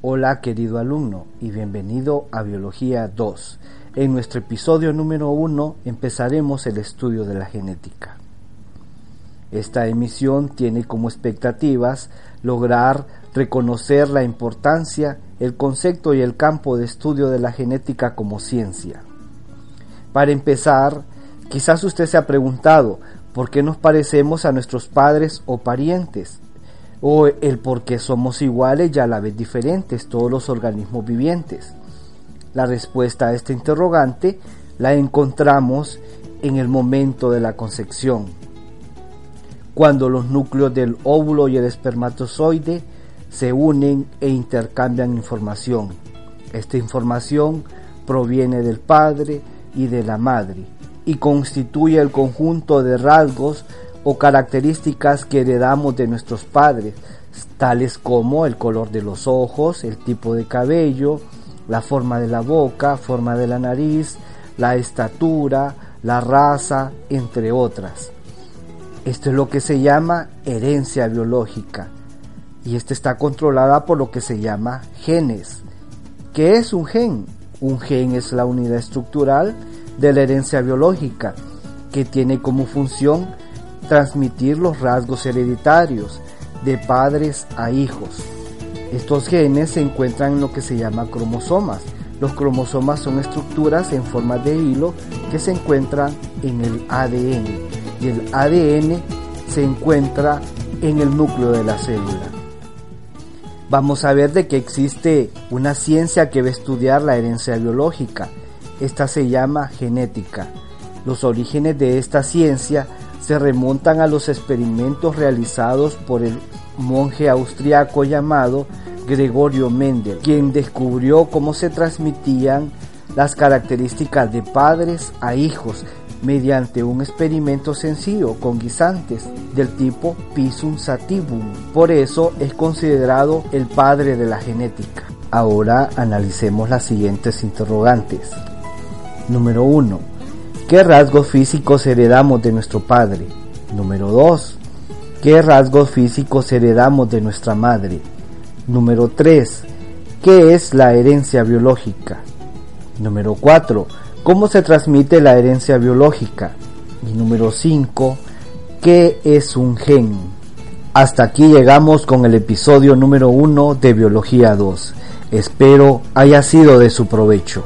Hola querido alumno y bienvenido a Biología 2. En nuestro episodio número 1 empezaremos el estudio de la genética. Esta emisión tiene como expectativas lograr reconocer la importancia, el concepto y el campo de estudio de la genética como ciencia. Para empezar, quizás usted se ha preguntado por qué nos parecemos a nuestros padres o parientes, o el por qué somos iguales y a la vez diferentes todos los organismos vivientes. La respuesta a este interrogante la encontramos en el momento de la concepción, cuando los núcleos del óvulo y el espermatozoide se unen e intercambian información. Esta información proviene del padre y de la madre y constituye el conjunto de rasgos o características que heredamos de nuestros padres, tales como el color de los ojos, el tipo de cabello, la forma de la boca, forma de la nariz, la estatura, la raza, entre otras. Esto es lo que se llama herencia biológica y esta está controlada por lo que se llama genes. ¿Qué es un gen? Un gen es la unidad estructural de la herencia biológica que tiene como función transmitir los rasgos hereditarios de padres a hijos. Estos genes se encuentran en lo que se llama cromosomas. Los cromosomas son estructuras en forma de hilo que se encuentran en el ADN y el ADN se encuentra en el núcleo de la célula vamos a ver de que existe una ciencia que va a estudiar la herencia biológica. Esta se llama genética. Los orígenes de esta ciencia se remontan a los experimentos realizados por el monje austriaco llamado Gregorio Mendel, quien descubrió cómo se transmitían las características de padres a hijos mediante un experimento sencillo con guisantes del tipo Pisum sativum. Por eso es considerado el padre de la genética. Ahora analicemos las siguientes interrogantes. Número 1. ¿Qué rasgos físicos heredamos de nuestro padre? Número 2. ¿Qué rasgos físicos heredamos de nuestra madre? Número 3. ¿Qué es la herencia biológica? Número 4 ¿Cómo se transmite la herencia biológica? Y número 5, ¿qué es un gen? Hasta aquí llegamos con el episodio número 1 de Biología 2. Espero haya sido de su provecho.